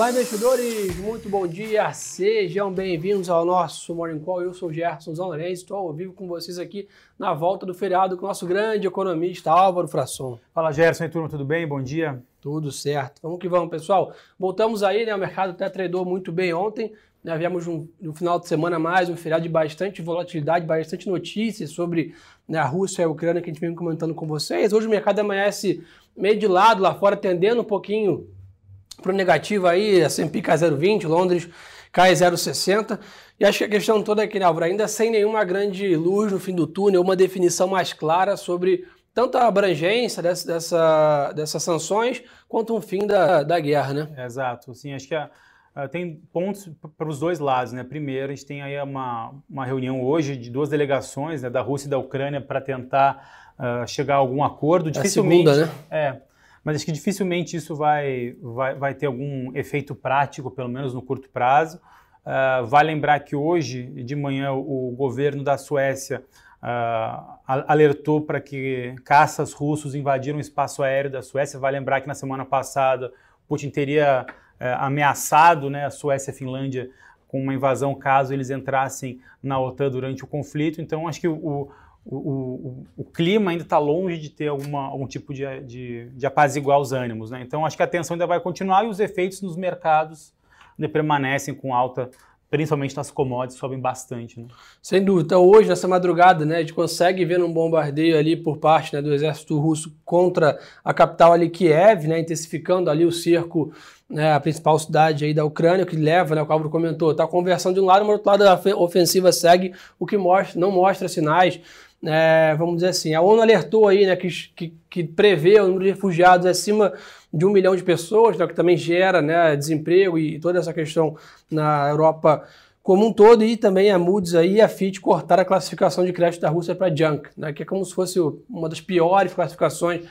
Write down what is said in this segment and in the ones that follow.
Olá, investidores! Muito bom dia! Sejam bem-vindos ao nosso Morning Call. Eu sou o Gerson Zanorense, estou ao vivo com vocês aqui na volta do feriado com o nosso grande economista Álvaro Frasson. Fala, Gerson e turma, tudo bem? Bom dia. Tudo certo. Vamos que vamos, pessoal. Voltamos aí, né? O mercado até tradou muito bem ontem. Né? Viemos um, no final de semana mais um feriado de bastante volatilidade, bastante notícias sobre né, a Rússia e a Ucrânia que a gente vem comentando com vocês. Hoje o mercado amanhece meio de lado lá fora, tendendo um pouquinho para o negativo aí, S&P cai 0,20, Londres cai 0,60. E acho que a questão toda aqui, né, Álvaro, ainda sem nenhuma grande luz no fim do túnel, uma definição mais clara sobre tanto a abrangência dessa, dessa, dessas sanções quanto o fim da, da guerra, né? Exato. Sim, acho que a, a, tem pontos para os dois lados, né? Primeiro, a gente tem aí uma, uma reunião hoje de duas delegações, né, da Rússia e da Ucrânia, para tentar uh, chegar a algum acordo. Dificilmente, é a segunda, né? É, mas acho que dificilmente isso vai, vai, vai ter algum efeito prático, pelo menos no curto prazo. Uh, vale lembrar que hoje de manhã o governo da Suécia uh, alertou para que caças russos invadiram o espaço aéreo da Suécia. Vale lembrar que na semana passada Putin teria uh, ameaçado né, a Suécia e a Finlândia com uma invasão caso eles entrassem na OTAN durante o conflito. Então acho que o, o, o, o, clima ainda está longe de ter alguma, algum tipo de, de, de, apaziguar os ânimos. Né? Então, acho que a tensão ainda vai continuar e os efeitos nos mercados ainda permanecem com alta, principalmente nas commodities, sobem bastante. Né? Sem dúvida. Então, hoje, nessa madrugada, né, a gente consegue ver um bombardeio ali por parte né, do exército russo contra a capital ali, Kiev, né, intensificando ali o cerco né, a principal cidade aí da Ucrânia, que leva, né, o Álvaro comentou, está conversando de um lado, mas do outro lado a ofensiva segue, o que mostra, não mostra sinais é, vamos dizer assim, a ONU alertou aí, né, que, que, que, prevê o número de refugiados acima de um milhão de pessoas, né, que também gera né, desemprego e toda essa questão na Europa como um todo, e também a Moody's aí e a Fitch cortaram a classificação de crédito da Rússia para junk, né, que é como se fosse uma das piores classificações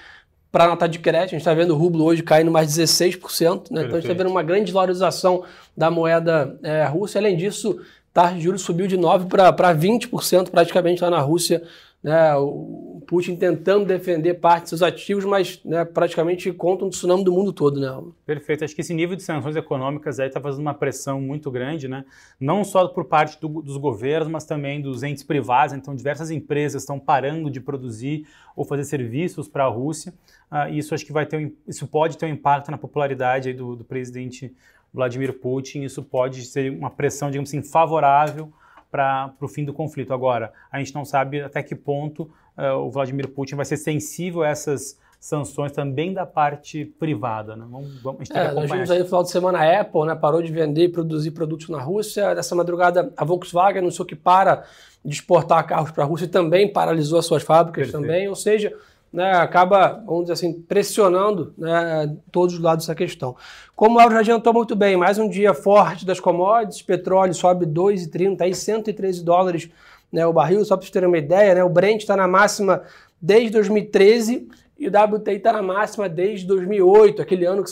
para nota de crédito. A gente está vendo o rublo hoje caindo mais 16%, né, então a gente está vendo uma grande valorização da moeda é, russa. Além disso, taxa de juros subiu de 9% para 20% praticamente lá na Rússia. Né, o Putin tentando defender parte dos seus ativos, mas né, praticamente contra um tsunami do mundo todo. Né? Perfeito. Acho que esse nível de sanções econômicas está fazendo uma pressão muito grande, né? não só por parte do, dos governos, mas também dos entes privados. Então, diversas empresas estão parando de produzir ou fazer serviços para a Rússia. Uh, isso acho que vai ter um, isso pode ter um impacto na popularidade do, do presidente Vladimir Putin, isso pode ser uma pressão, digamos assim, favorável para o fim do conflito. Agora, a gente não sabe até que ponto uh, o Vladimir Putin vai ser sensível a essas sanções também da parte privada. Né? Vamos, vamos, a gente é, nós vimos aí no final de semana a Apple né, parou de vender e produzir produtos na Rússia. Nessa madrugada, a Volkswagen anunciou que para de exportar carros para a Rússia e também paralisou as suas fábricas Perfeito. também. Ou seja, né, acaba, vamos dizer assim, pressionando né, todos os lados dessa questão. Como o Lauro já adiantou muito bem, mais um dia forte das commodities, petróleo sobe 2,30, aí 113 dólares né, o barril, só para vocês terem uma ideia, né, o Brent está na máxima desde 2013 e o WTI está na máxima desde 2008, aquele ano que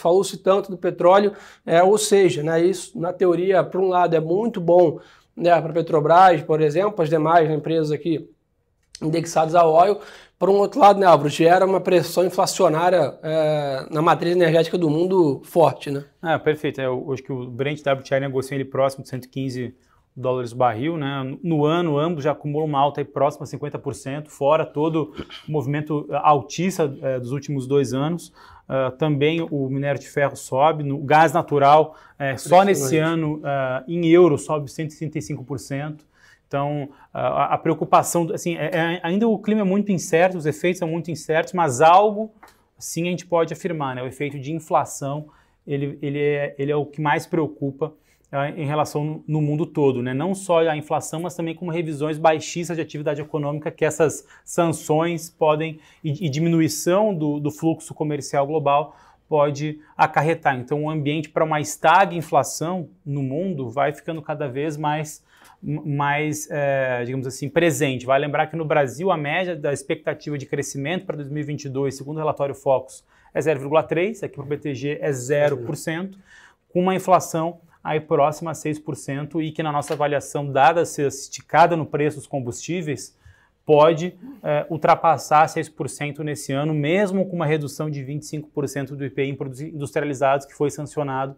falou-se tanto do petróleo, é, ou seja, né, isso na teoria, por um lado, é muito bom né, para a Petrobras, por exemplo, as demais empresas aqui indexadas ao óleo, por um outro lado, né, Álvaro, gera uma pressão inflacionária é, na matriz energética do mundo forte, né? Ah, perfeito. É, acho que o Brent WTI negocia ele próximo de 115 dólares o barril, né? No ano, ambos já acumulam uma alta aí próxima a 50%, fora todo o movimento altista é, dos últimos dois anos. Uh, também o minério de ferro sobe, no gás natural, é, só nesse ano, uh, em euro, sobe 165%. Então, a, a preocupação, assim, é, é, ainda o clima é muito incerto, os efeitos são muito incertos, mas algo, sim, a gente pode afirmar, né? O efeito de inflação, ele, ele, é, ele é o que mais preocupa uh, em relação no mundo todo, né? Não só a inflação, mas também com revisões baixíssimas de atividade econômica que essas sanções podem, e, e diminuição do, do fluxo comercial global pode acarretar. Então, o ambiente para uma estag inflação no mundo vai ficando cada vez mais mais, é, digamos assim, presente. Vai lembrar que no Brasil a média da expectativa de crescimento para 2022, segundo o relatório Focus, é 0,3%, aqui para o BTG é 0%, com uma inflação aí próxima a 6% e que na nossa avaliação, dada ser esticada no preço dos combustíveis, pode é, ultrapassar 6% nesse ano, mesmo com uma redução de 25% do IPI em produtos industrializados que foi sancionado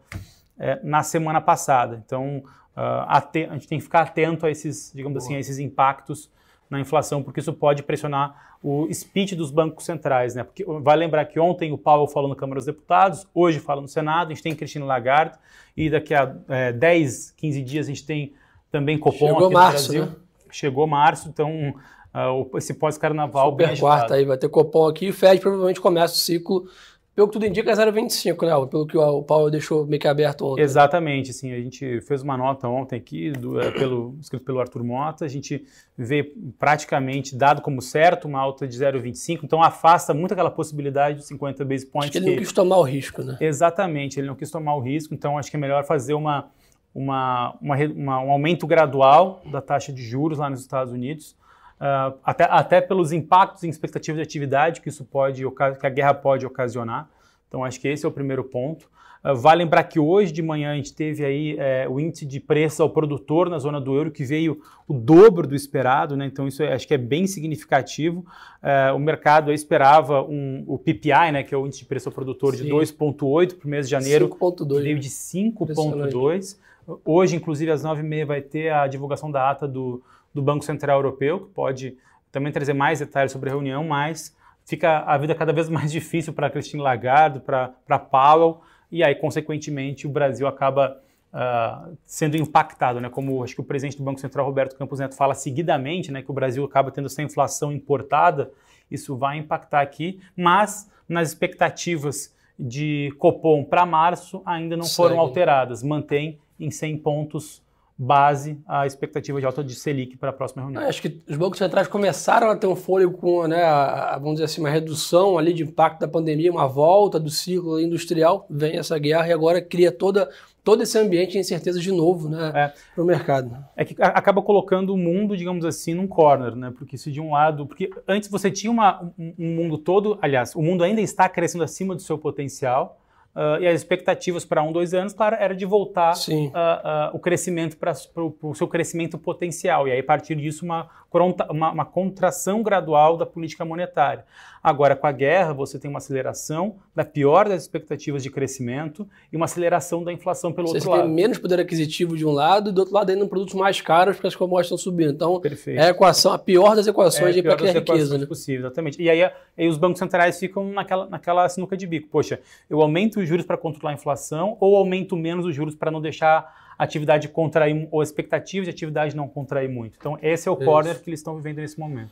é, na semana passada. Então, uh, a gente tem que ficar atento a esses, digamos Boa. assim, a esses impactos na inflação, porque isso pode pressionar o speech dos bancos centrais, né? Porque vai lembrar que ontem o Powell falou na Câmara dos Deputados, hoje fala no Senado, a gente tem Cristina Lagarde e daqui a é, 10, 15 dias a gente tem também Copom Chegou aqui março, no Brasil. Né? Chegou março, então uh, esse pós-carnaval bem quarta aí, vai ter Copom aqui e o Fed provavelmente começa o ciclo pelo que tudo indica, é 0,25, né? Pelo que o Paulo deixou meio que aberto ontem. Exatamente, sim. A gente fez uma nota ontem aqui, do, é, pelo, escrito pelo Arthur Mota. A gente vê praticamente dado como certo uma alta de 0,25, então afasta muito aquela possibilidade de 50 base points. Acho que ele que... não quis tomar o risco, né? Exatamente, ele não quis tomar o risco, então acho que é melhor fazer uma, uma, uma, uma um aumento gradual da taxa de juros lá nos Estados Unidos uh, até, até pelos impactos em expectativas de atividade que isso pode, que a guerra pode ocasionar. Então, acho que esse é o primeiro ponto. Uh, vale lembrar que hoje de manhã a gente teve aí é, o índice de preço ao produtor na zona do euro que veio o dobro do esperado, né? Então isso é, acho que é bem significativo. Uh, o mercado esperava um, o PPI, né, que é o índice de preço ao produtor, Sim. de 2,8 para o mês de janeiro, 5,2. veio de 5,2. Hoje, inclusive, às 9h30 vai ter a divulgação da ata do, do Banco Central Europeu, que pode também trazer mais detalhes sobre a reunião, mas fica a vida cada vez mais difícil para Christine Lagarde, para Powell, e aí, consequentemente, o Brasil acaba uh, sendo impactado, né? Como acho que o presidente do Banco Central, Roberto Campos Neto, fala seguidamente, né? Que o Brasil acaba tendo essa inflação importada, isso vai impactar aqui, mas nas expectativas de Copom para março ainda não Segue. foram alteradas, mantém em 100 pontos base a expectativa de alta de Selic para a próxima reunião. acho que os bancos centrais começaram a ter um fôlego com, né, a, vamos dizer assim, uma redução ali de impacto da pandemia, uma volta do ciclo industrial, vem essa guerra e agora cria toda todo esse ambiente de incerteza de novo né, é. para o mercado. É que acaba colocando o mundo, digamos assim, num corner, né? Porque se de um lado. Porque antes você tinha uma, um, um mundo todo, aliás, o mundo ainda está crescendo acima do seu potencial. Uh, e as expectativas para um, dois anos, claro, era de voltar uh, uh, o crescimento para o seu crescimento potencial. E aí, a partir disso, uma, uma, uma, contração gradual da política monetária. Agora, com a guerra, você tem uma aceleração da pior das expectativas de crescimento e uma aceleração da inflação pelo você outro lado. Você tem menos poder aquisitivo de um lado e do outro lado ainda produtos mais caros porque as commodities estão subindo. Então, Perfeito. é a equação, a pior das equações é para criar riqueza. Né? possível, exatamente. E aí, aí os bancos centrais ficam naquela, naquela sinuca de bico. Poxa, eu aumento os juros para controlar a inflação ou aumento menos os juros para não deixar a atividade contrair, ou a expectativa de atividade não contrair muito. Então, esse é o Isso. corner que eles estão vivendo nesse momento.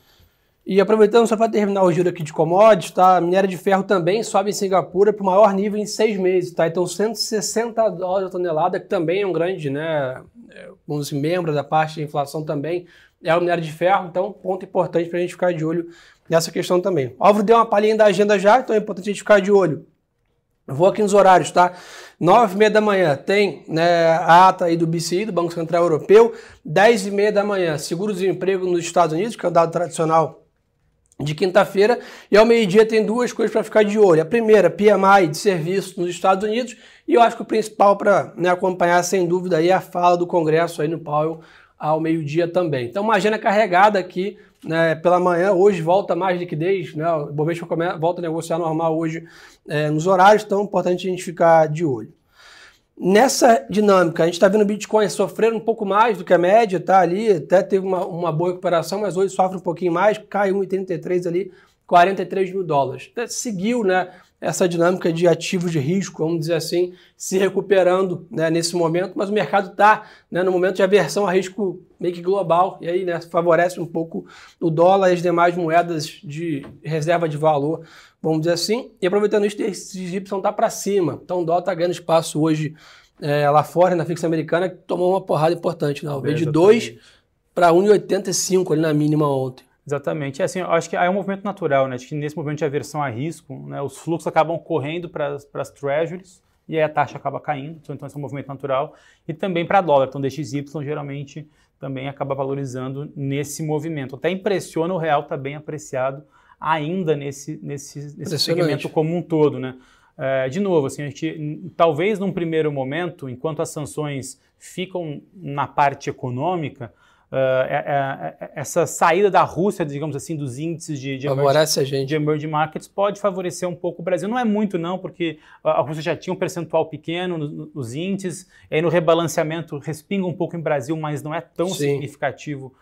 E aproveitando só para terminar o giro aqui de commodities, tá? A minério de ferro também sobe em Singapura para o maior nível em seis meses, tá? Então 160 dólares a tonelada, que também é um grande, né? Vamos dizer, membro da parte de inflação também, é o minério de ferro, então ponto importante para a gente ficar de olho nessa questão também. O Álvaro deu uma palhinha da agenda já, então é importante a gente ficar de olho. Vou aqui nos horários, tá? Nove e meia da manhã tem né, a ata aí do BCI, do Banco Central Europeu. Dez e meia da manhã, seguro-desemprego nos Estados Unidos, que é o dado tradicional de quinta-feira, e ao meio-dia tem duas coisas para ficar de olho. A primeira, PMI de serviço nos Estados Unidos, e eu acho que o principal para né, acompanhar, sem dúvida, aí é a fala do Congresso aí no Powell ao meio-dia também. Então, uma agenda carregada aqui né, pela manhã, hoje volta mais liquidez, né, o Bovespa volta a negociar normal hoje é, nos horários, então é importante a gente ficar de olho. Nessa dinâmica, a gente está vendo o Bitcoin sofrendo um pouco mais do que a média, tá ali, até teve uma, uma boa recuperação, mas hoje sofre um pouquinho mais, cai 1,33 ali, 43 mil dólares. Seguiu, né, essa dinâmica de ativos de risco, vamos dizer assim, se recuperando né, nesse momento, mas o mercado está né, no momento de aversão a risco meio que global, e aí né, favorece um pouco o dólar e as demais moedas de reserva de valor vamos dizer assim. E aproveitando isso, esse Y está para cima. Então o dólar está ganhando espaço hoje é, lá fora, na fixa americana, que tomou uma porrada importante. Né? Veio de 2 para 1,85 ali na mínima ontem. Exatamente. É assim, eu acho que é um movimento natural, né? Acho que nesse movimento de aversão a risco, né, os fluxos acabam correndo para as treasuries e aí a taxa acaba caindo. Então, esse é um movimento natural. E também para dólar. Então, DXY geralmente também acaba valorizando nesse movimento. Até impressiona o real está bem apreciado ainda nesse, nesse, nesse segmento como um todo, né? É, de novo, assim, a gente, talvez num primeiro momento, enquanto as sanções ficam na parte econômica, uh, essa saída da Rússia, digamos assim, dos índices de, de, emerging, de emerging markets pode favorecer um pouco o Brasil. Não é muito, não, porque a Rússia já tinha um percentual pequeno nos, nos índices, e aí no rebalanceamento respinga um pouco em Brasil, mas não é tão Sim. significativo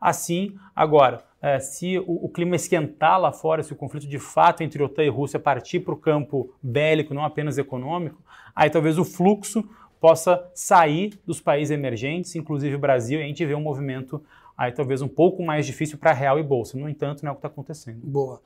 assim. Agora, se o, o, clima esquentar lá fora, se o conflito de fato entre OTAN e Rússia partir para o campo bélico, não apenas econômico, aí talvez o fluxo possa sair dos países emergentes, inclusive o Brasil, e a gente vê um movimento aí talvez um pouco mais difícil para real e bolsa. No entanto, não é o que está acontecendo. Boa.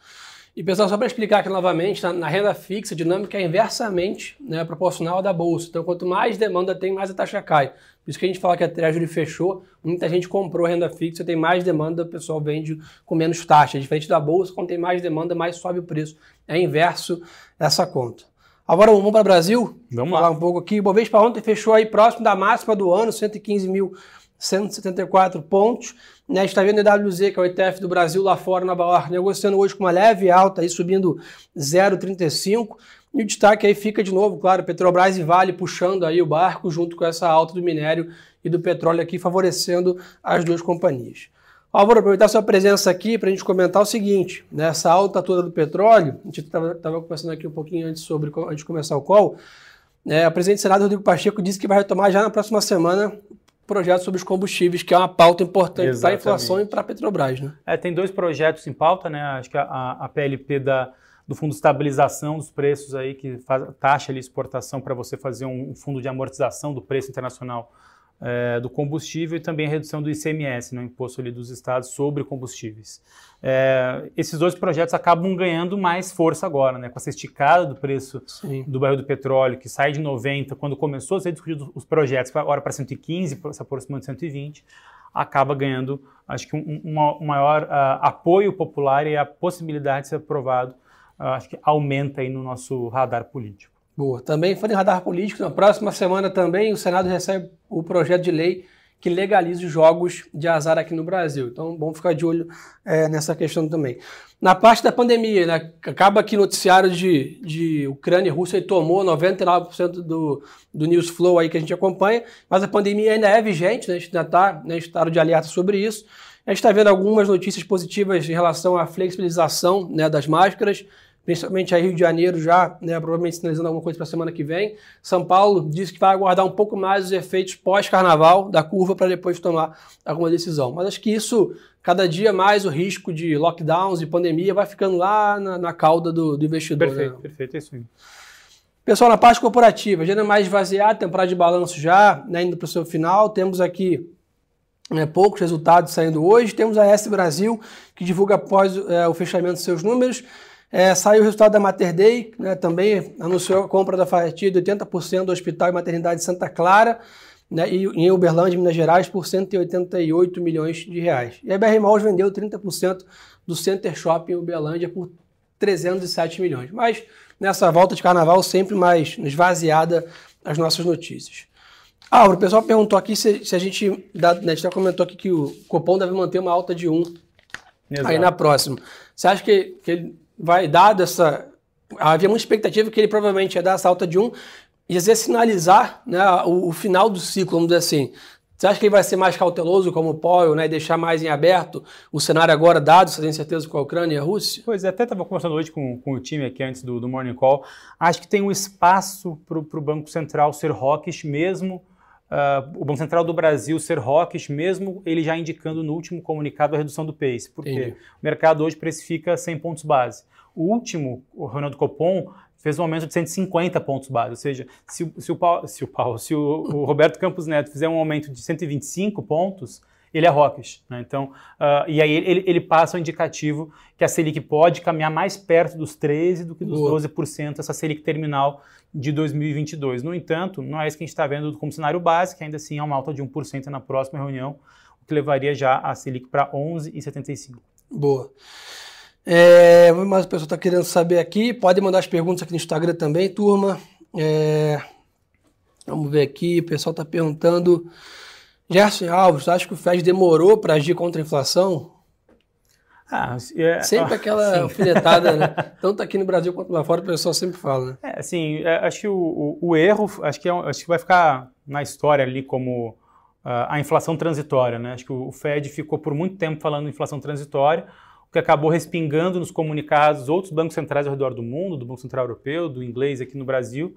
E pessoal, só para explicar aqui novamente, na, na, renda fixa, a dinâmica é inversamente né, proporcional da bolsa. Então, quanto mais demanda tem, mais a taxa cai. Por isso que a gente fala que a Treasury fechou, muita gente comprou renda fixa, tem mais demanda, o pessoal vende com menos taxa. Diferente da bolsa, quando tem mais demanda, mais sobe o preço. É inverso essa conta. Agora vamos para o Brasil? Vamos falar lá. um pouco aqui. O Bovespa ontem fechou aí próximo da máxima do ano, 115.174 pontos. Né, a gente está vendo o EWZ, que é o ETF do Brasil lá fora, Nova York, negociando hoje com uma leve alta, aí subindo 0,35. E o destaque aí fica de novo, claro, Petrobras e Vale puxando aí o barco junto com essa alta do minério e do petróleo aqui, favorecendo as duas companhias. Álvaro, aproveitar sua presença aqui para a gente comentar o seguinte, nessa né, alta toda do petróleo, a gente estava conversando aqui um pouquinho antes sobre antes de começar o call, né, o presidente do Senado, Rodrigo Pacheco, disse que vai retomar já na próxima semana projeto sobre os combustíveis, que é uma pauta importante para a inflação e para a Petrobras. Né? É, tem dois projetos em pauta, né? Acho que a, a PLP da, do Fundo de Estabilização dos Preços aí, que faz, taxa ali exportação para você fazer um, um fundo de amortização do preço internacional é, do combustível e também a redução do ICMS, né, imposto ali dos estados sobre combustíveis. É, esses dois projetos acabam ganhando mais força agora, né, com essa esticada do preço Sim. do barril do petróleo, que sai de 90, quando começou a ser discutido os projetos, agora para 115, se aproximando de 120, acaba ganhando, acho que um, um, um maior uh, apoio popular e a possibilidade de ser aprovado, uh, acho que aumenta aí no nosso radar político. Boa. Também foi em radar político. Na próxima semana também o Senado recebe o projeto de lei que legaliza os jogos de azar aqui no Brasil. Então, bom ficar de olho é, nessa questão também. Na parte da pandemia, né, acaba que noticiário de, de Ucrânia e Rússia tomou 99% do, do news flow aí que a gente acompanha, mas a pandemia ainda é vigente, né, a gente ainda está né, em estado de alerta sobre isso. A gente está vendo algumas notícias positivas em relação à flexibilização né, das máscaras principalmente aí Rio de Janeiro já, né, provavelmente sinalizando alguma coisa para a semana que vem. São Paulo disse que vai aguardar um pouco mais os efeitos pós-carnaval da curva para depois tomar alguma decisão. Mas acho que isso, cada dia mais o risco de lockdowns e pandemia vai ficando lá na, na cauda do, do investidor. Perfeito, né? perfeito, é isso aí. Pessoal, na parte corporativa, agenda mais esvaziada, temporada de balanço já, né, indo para o seu final. Temos aqui né, poucos resultados saindo hoje. Temos a S Brasil, que divulga após é, o fechamento dos seus números. É, saiu o resultado da Mater Day, né, também anunciou a compra da fatia de 80% do Hospital e Maternidade Santa Clara, né, e, em Uberlândia, Minas Gerais, por 188 milhões de reais. E a BR Malls vendeu 30% do Center Shopping em Uberlândia por 307 milhões. Mas nessa volta de carnaval, sempre mais esvaziada as nossas notícias. Ah, o pessoal perguntou aqui se, se a gente, dá, né, a gente já comentou aqui que o Copom deve manter uma alta de 1 Exato. aí na próxima. Você acha que, que ele vai, dado essa. Havia muita expectativa que ele provavelmente ia dar essa alta de 1 e ia sinalizar né, o, o, final do ciclo, vamos dizer assim. Você acha que ele vai ser mais cauteloso como o Powell, né, deixar mais em aberto o cenário agora, dado essa incerteza com a Ucrânia e a Rússia? Pois é, até estava conversando hoje com, com o time aqui antes do, do Morning Call. Acho que tem um espaço para o Banco Central ser hawkish mesmo Uh, o Banco Central do Brasil ser hawkish, mesmo ele já indicando no último comunicado a redução do pace. Porque o mercado hoje precifica 100 pontos base. O último, o Ronaldo Copom, fez um aumento de 150 pontos base. Ou seja, se, se o, Paulo, se, o, Paulo, se o, o Roberto Campos Neto fizer um aumento de 125 pontos, ele é hawkish. Né? Então, uh, e aí ele, ele, passa o indicativo que a Selic pode caminhar mais perto dos 13% do que dos Boa. 12%, essa Selic terminal de 2022. No entanto, não é isso que a gente está vendo como cenário básico, ainda assim é uma alta de 1% na próxima reunião, o que levaria já a Selic para 11,75. Boa. É, mas o pessoal está querendo saber aqui, pode mandar as perguntas aqui no Instagram também, turma. É, vamos ver aqui, o pessoal está perguntando. Gerson Alves, acha que o Fed demorou para agir contra a inflação? Ah, é, sempre aquela alfinetada, né? Tanto aqui no Brasil quanto lá fora, o pessoal sempre fala, né? É, assim, acho que o, o, o, erro, acho que, é, acho que vai ficar na história ali como a inflação transitória. Né? Acho que o Fed ficou por muito tempo falando inflação transitória, o que acabou respingando nos comunicados outros bancos centrais ao redor do mundo, do Banco Central Europeu, do inglês aqui no Brasil.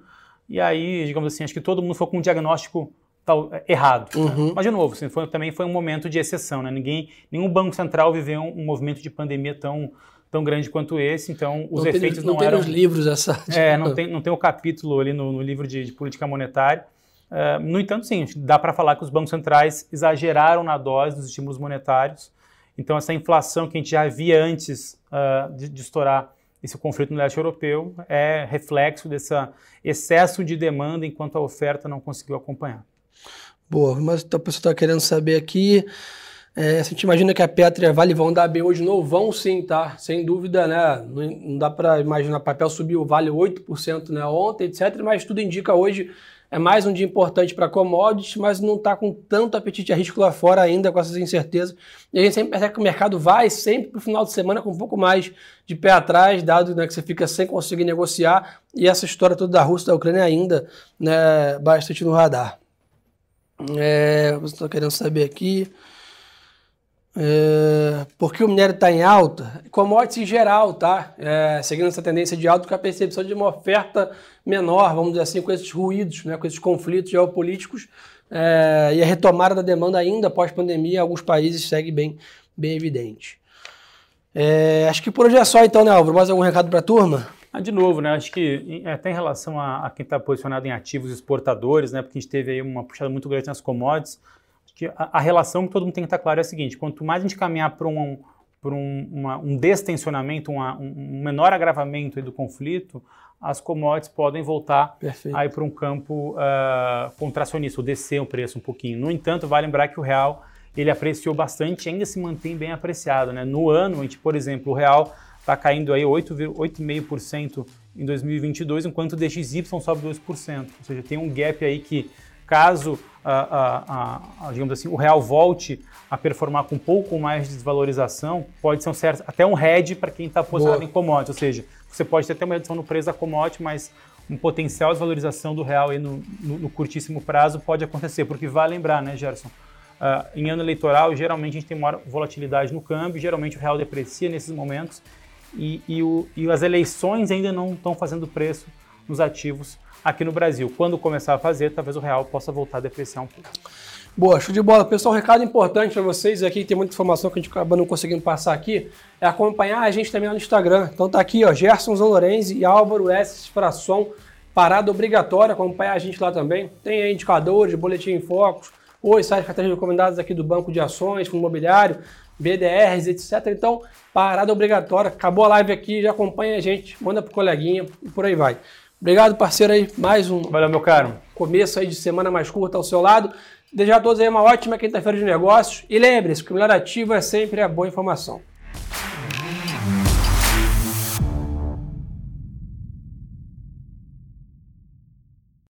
E aí, digamos assim, acho que todo mundo foi com um diagnóstico tal, errado. Né? Uhum. Né? Mas, de novo, assim, foi, também foi um momento de exceção. Né? Ninguém, nenhum banco central viveu um, um movimento de pandemia tão, tão grande quanto esse, então os não efeitos tem, não, não eram... Não tem livros essa... É, não tem, não tem o capítulo ali no, no livro de, de política monetária, Uh, no entanto, sim, dá para falar que os bancos centrais exageraram na dose dos estímulos monetários. Então, essa inflação que a gente já via antes uh, de, de, estourar esse conflito no leste europeu é reflexo desse excesso de demanda enquanto a oferta não conseguiu acompanhar. Boa, mas a pessoa está querendo saber aqui. É, gente imagina que a Petro e a Vale vão dar bem hoje não? Vão sim, tá? Sem dúvida, né? Não, não dá para imaginar. Papel subiu o Vale 8% né, ontem, etc. Mas tudo indica hoje é mais um dia importante para commodities, mas não está com tanto apetite a risco lá fora ainda, com essas incertezas. E a gente sempre percebe que o mercado vai sempre para o final de semana com um pouco mais de pé atrás, dado né, que você fica sem conseguir negociar. E essa história toda da Rússia e da Ucrânia ainda né, bastante no radar. É, você querendo saber aqui. É, porque o minério está em alta, commodities em geral, tá? É, seguindo essa tendência de alta, com a percepção de uma oferta menor, vamos dizer assim, com esses ruídos, né, com esses conflitos geopolíticos, é, e a retomada da demanda ainda pós-pandemia em alguns países segue bem, bem evidente. É, acho que por hoje é só então, né, Álvaro? Mais algum recado para a turma? Ah, de novo, né? Acho que até em relação a, a quem está posicionado em ativos exportadores, né? Porque a gente teve aí uma puxada muito grande nas commodities que a, a, relação que todo mundo tem que estar claro é a seguinte: quanto mais a gente caminhar para um, por um, uma, um destensionamento, uma, um menor agravamento do conflito, as commodities podem voltar Perfeito. aí para um campo uh, contracionista, ou descer o preço um pouquinho. No entanto, vale lembrar que o real ele apreciou bastante, ainda se mantém bem apreciado. Né? No ano, a gente, por exemplo, o real está caindo aí 8,5% em 2022, enquanto o DXY sobe 2%. Ou seja, tem um gap aí que caso a, a, a, digamos assim, o real volte a performar com um pouco mais de desvalorização, pode ser um certo, até um hedge para quem está posicionado em commodity, ou seja, você pode ter até uma redução no preço da commodity, mas um potencial desvalorização do real aí no, no, no curtíssimo prazo pode acontecer, porque vale lembrar, né, Gerson? Uh, em ano eleitoral, geralmente a gente tem maior volatilidade no câmbio, geralmente o real deprecia nesses momentos e, e, o, e as eleições ainda não estão fazendo preço nos ativos aqui no Brasil. Quando começar a fazer, talvez o real possa voltar a depreciar um pouco. Boa, show de bola. Pessoal, um recado importante para vocês aqui, tem muita informação que a gente acaba não conseguindo passar aqui, é acompanhar a gente também no Instagram. Então tá aqui, ó, Gerson Zanorenzi e Álvaro S. Frasson, parada obrigatória, acompanhar a gente lá também. Tem aí indicadores, boletim em focos, os sites carteiras recomendadas aqui do Banco de Ações, Fundo Imobiliário, BDRs, etc. Então, parada obrigatória. Acabou a live aqui, já acompanha a gente, manda pro coleguinha e por aí vai. Obrigado, parceiro aí. Mais um. Valeu, meu caro. Começo aí de semana mais curta ao seu lado. Desejar a todos aí uma ótima quinta-feira de negócios. E lembre-se que o melhor ativo é sempre a boa informação.